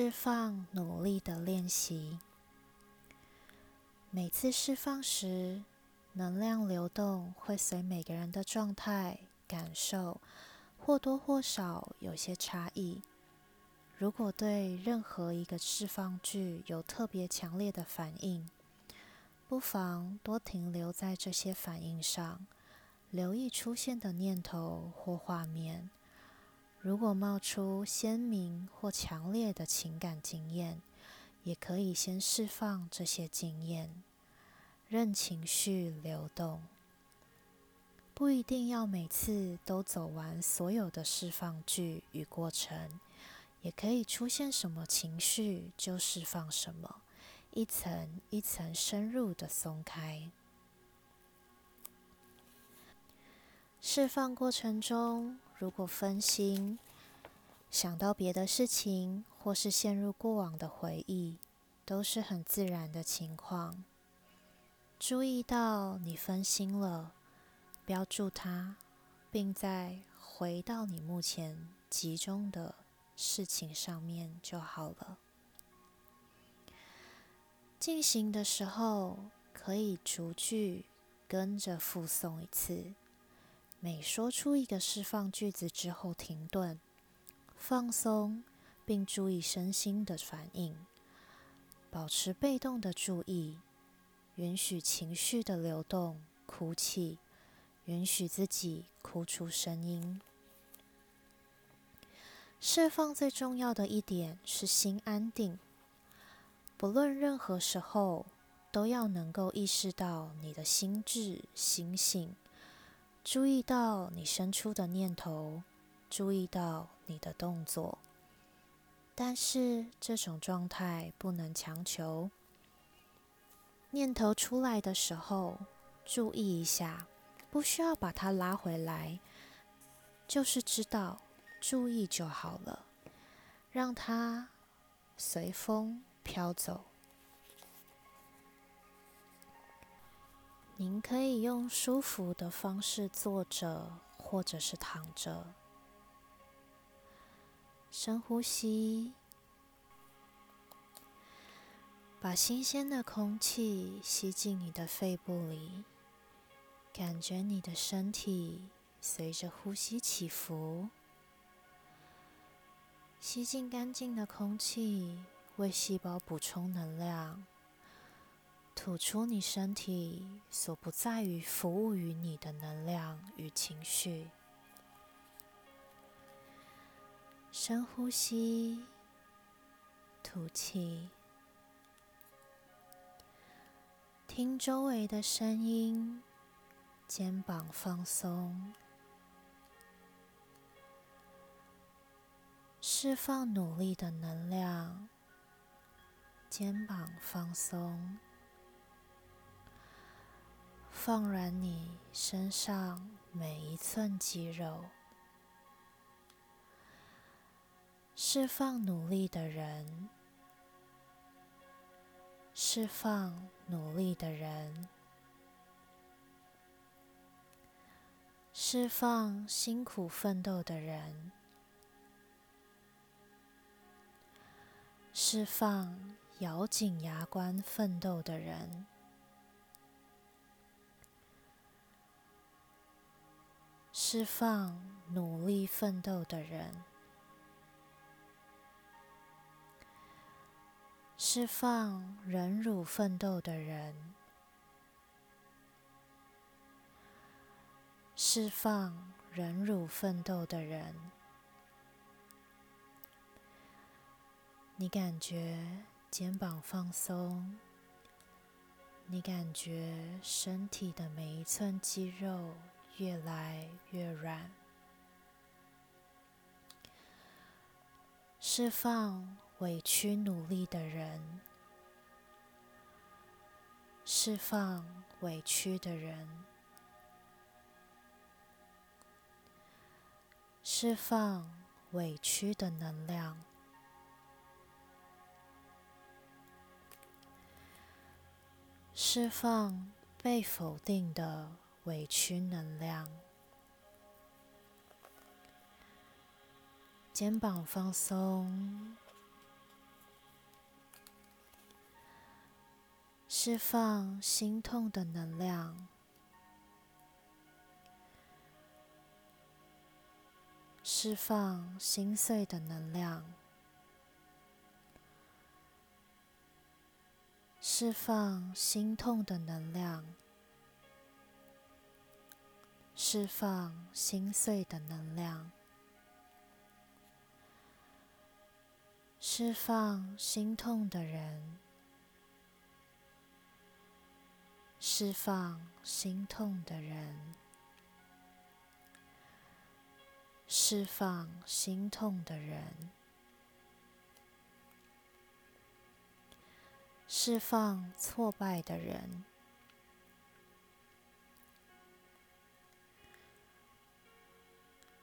释放努力的练习。每次释放时，能量流动会随每个人的状态、感受或多或少有些差异。如果对任何一个释放句有特别强烈的反应，不妨多停留在这些反应上，留意出现的念头或画面。如果冒出鲜明或强烈的情感经验，也可以先释放这些经验，任情绪流动。不一定要每次都走完所有的释放句与过程，也可以出现什么情绪就释放什么，一层一层深入的松开。释放过程中，如果分心，想到别的事情，或是陷入过往的回忆，都是很自然的情况。注意到你分心了，标注它，并再回到你目前集中的事情上面就好了。进行的时候，可以逐句跟着复诵一次。每说出一个释放句子之后，停顿，放松，并注意身心的反应，保持被动的注意，允许情绪的流动，哭泣，允许自己哭出声音。释放最重要的一点是心安定，不论任何时候，都要能够意识到你的心智、心性。注意到你生出的念头，注意到你的动作，但是这种状态不能强求。念头出来的时候，注意一下，不需要把它拉回来，就是知道，注意就好了，让它随风飘走。您可以用舒服的方式坐着，或者是躺着。深呼吸，把新鲜的空气吸进你的肺部里，感觉你的身体随着呼吸起伏。吸进干净的空气，为细胞补充能量。吐出你身体所不在于服务于你的能量与情绪。深呼吸，吐气，听周围的声音，肩膀放松，释放努力的能量，肩膀放松。放软你身上每一寸肌肉，释放努力的人，释放努力的人，释放辛苦奋斗的人，释放咬紧牙关奋斗的人。释放努力奋斗的人，释放忍辱奋斗的人，释放忍辱奋斗的人。你感觉肩膀放松，你感觉身体的每一寸肌肉。越来越软，释放委屈努力的人，释放委屈的人，释放委屈的能量，释放被否定的。委屈能量。肩膀放松。释放心痛的能量。释放心碎的能量。释放心痛的能量。释放心碎的能量。释放心痛的人，释放心痛的人，释放心痛的人，释放挫败的人，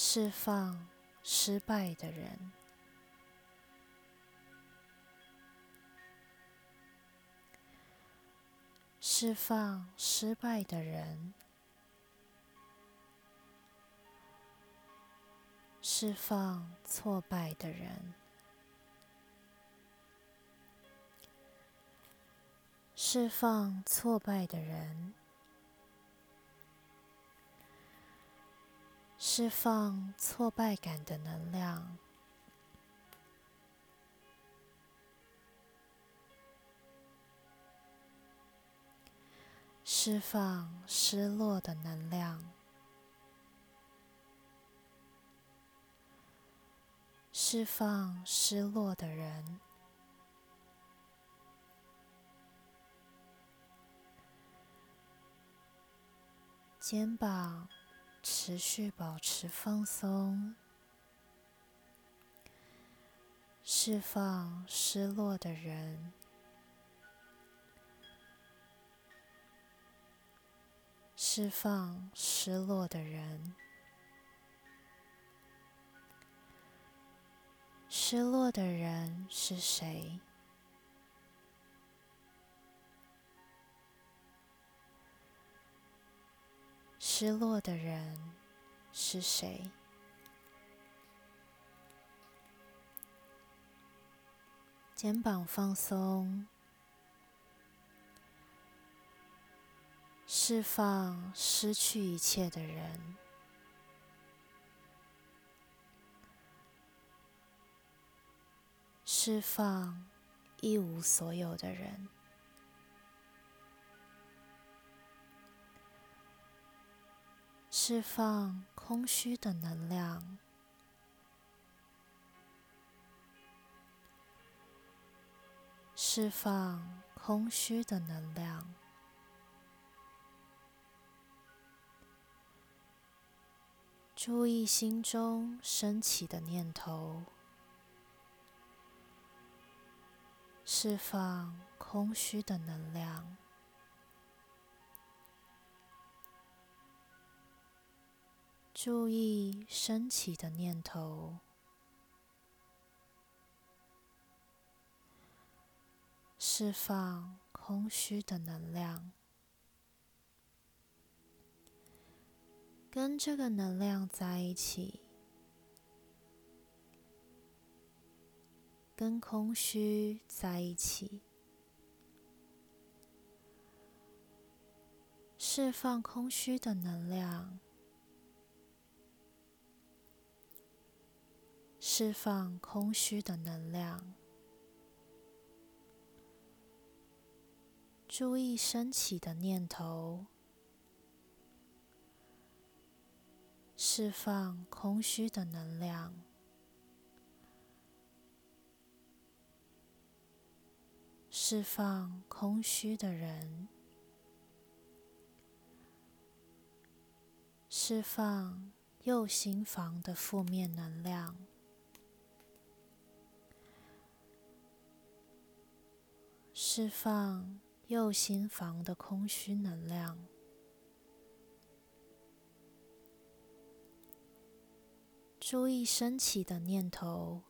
释放失败的人。释放失败的人，释放挫败的人，释放挫败的人，释放挫败感的能量。释放失落的能量，释放失落的人，肩膀持续保持放松，释放失落的人。释放失落的人，失落的人是谁？失落的人是谁？肩膀放松。释放失去一切的人，释放一无所有的人，释放空虚的能量，释放空虚的能量。注意心中升起的念头，释放空虚的能量。注意升起的念头，释放空虚的能量。跟这个能量在一起，跟空虚在一起，释放空虚的能量，释放空虚的能量。注意升起的念头。释放空虚的能量，释放空虚的人，释放右心房的负面能量，释放右心房的空虚能量。注意升起的念头：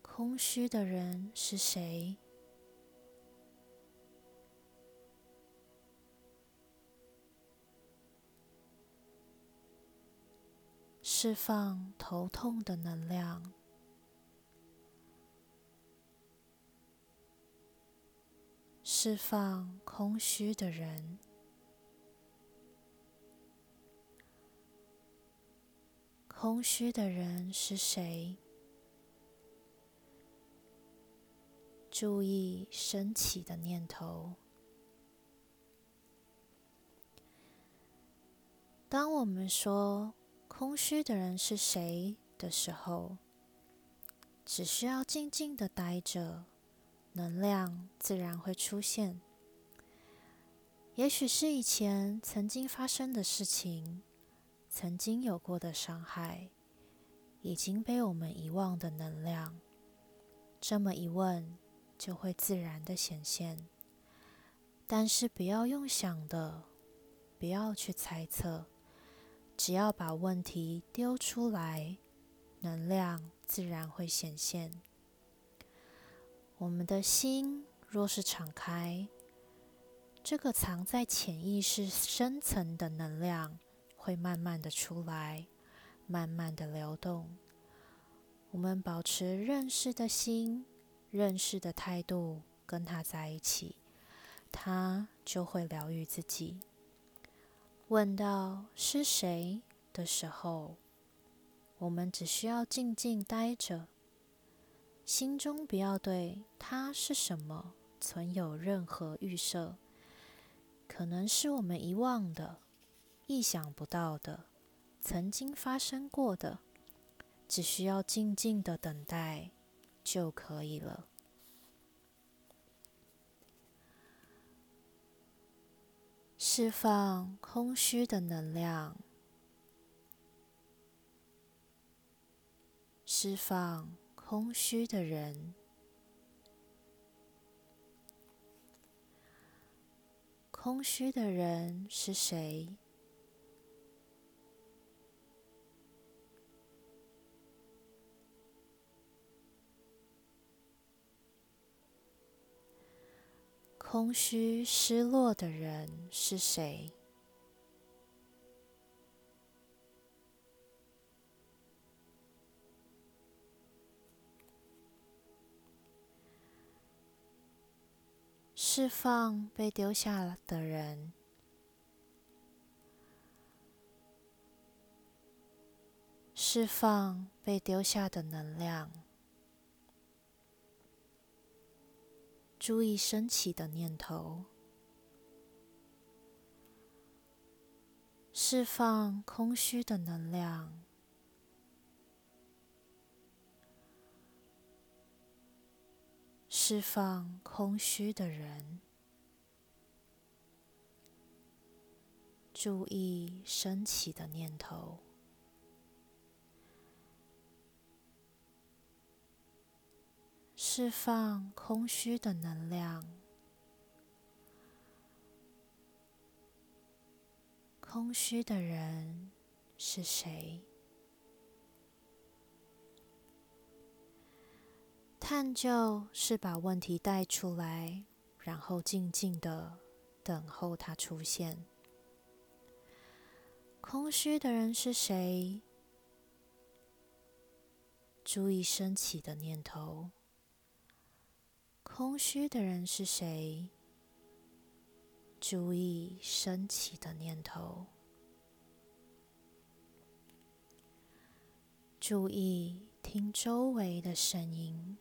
空虚的人是谁？释放头痛的能量，释放空虚的人。空虚的人是谁？注意升起的念头。当我们说“空虚的人是谁”的时候，只需要静静的待着，能量自然会出现。也许是以前曾经发生的事情，曾经有过的伤害，已经被我们遗忘的能量。这么一问，就会自然的显现。但是不要用想的，不要去猜测。只要把问题丢出来，能量自然会显现。我们的心若是敞开，这个藏在潜意识深层的能量会慢慢的出来，慢慢的流动。我们保持认识的心、认识的态度，跟他在一起，他就会疗愈自己。问到是谁的时候，我们只需要静静待着，心中不要对他是什么存有任何预设，可能是我们遗忘的、意想不到的、曾经发生过的，只需要静静的等待就可以了。释放空虚的能量，释放空虚的人。空虚的人是谁？空虚、失落的人是谁？释放被丢下的人，释放被丢下的能量。注意升起的念头，释放空虚的能量，释放空虚的人。注意升起的念头。释放空虚的能量。空虚的人是谁？探究是把问题带出来，然后静静的等候它出现。空虚的人是谁？注意升起的念头。空虚的人是谁？注意升起的念头。注意听周围的声音。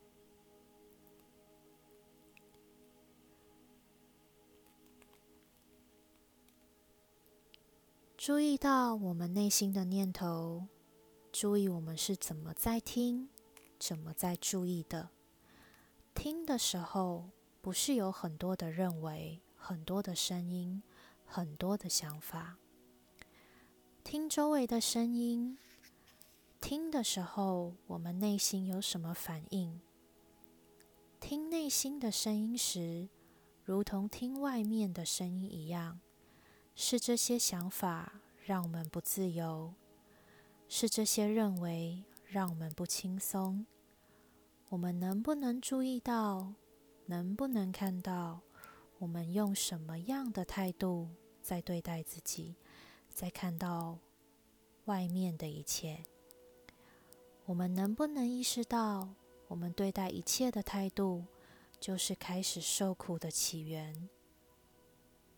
注意到我们内心的念头。注意我们是怎么在听，怎么在注意的。听的时候，不是有很多的认为，很多的声音，很多的想法。听周围的声音，听的时候，我们内心有什么反应？听内心的声音时，如同听外面的声音一样，是这些想法让我们不自由，是这些认为让我们不轻松。我们能不能注意到？能不能看到？我们用什么样的态度在对待自己？在看到外面的一切？我们能不能意识到，我们对待一切的态度，就是开始受苦的起源。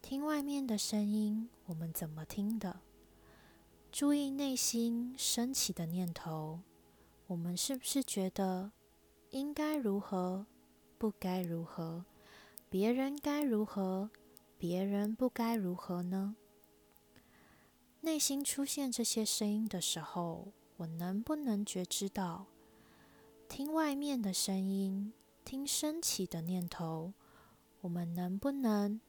听外面的声音，我们怎么听的？注意内心升起的念头，我们是不是觉得应该如何，不该如何？别人该如何，别人不该如何呢？内心出现这些声音的时候，我能不能觉知到，听外面的声音，听升起的念头，我们能不能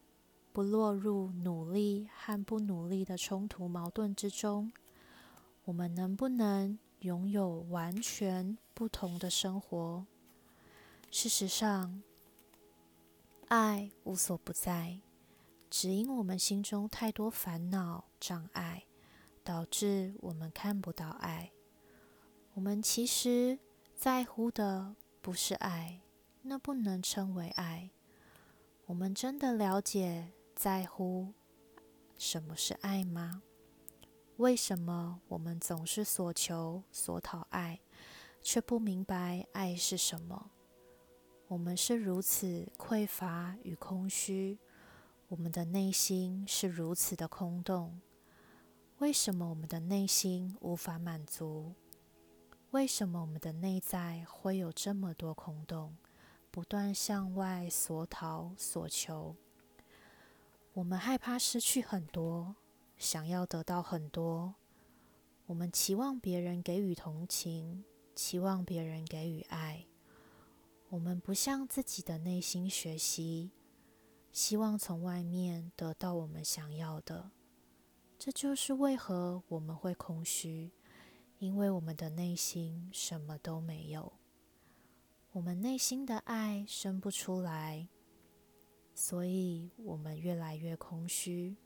不落入努力和不努力的冲突矛盾之中？我们能不能拥有完全不同的生活？事实上，爱无所不在。只因我们心中太多烦恼障碍，导致我们看不到爱。我们其实在乎的不是爱，那不能称为爱。我们真的了解在乎什么是爱吗？为什么我们总是所求所讨爱，却不明白爱是什么？我们是如此匮乏与空虚。我们的内心是如此的空洞，为什么我们的内心无法满足？为什么我们的内在会有这么多空洞，不断向外索讨索求？我们害怕失去很多，想要得到很多。我们期望别人给予同情，期望别人给予爱。我们不向自己的内心学习。希望从外面得到我们想要的，这就是为何我们会空虚，因为我们的内心什么都没有，我们内心的爱生不出来，所以我们越来越空虚。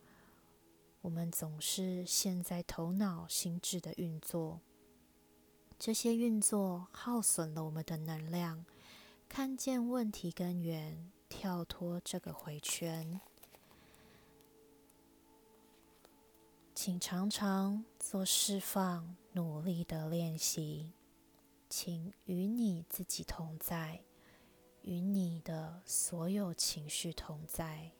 我们总是陷在头脑心智的运作，这些运作耗损了我们的能量，看见问题根源。跳脱这个回圈，请常常做释放、努力的练习。请与你自己同在，与你的所有情绪同在。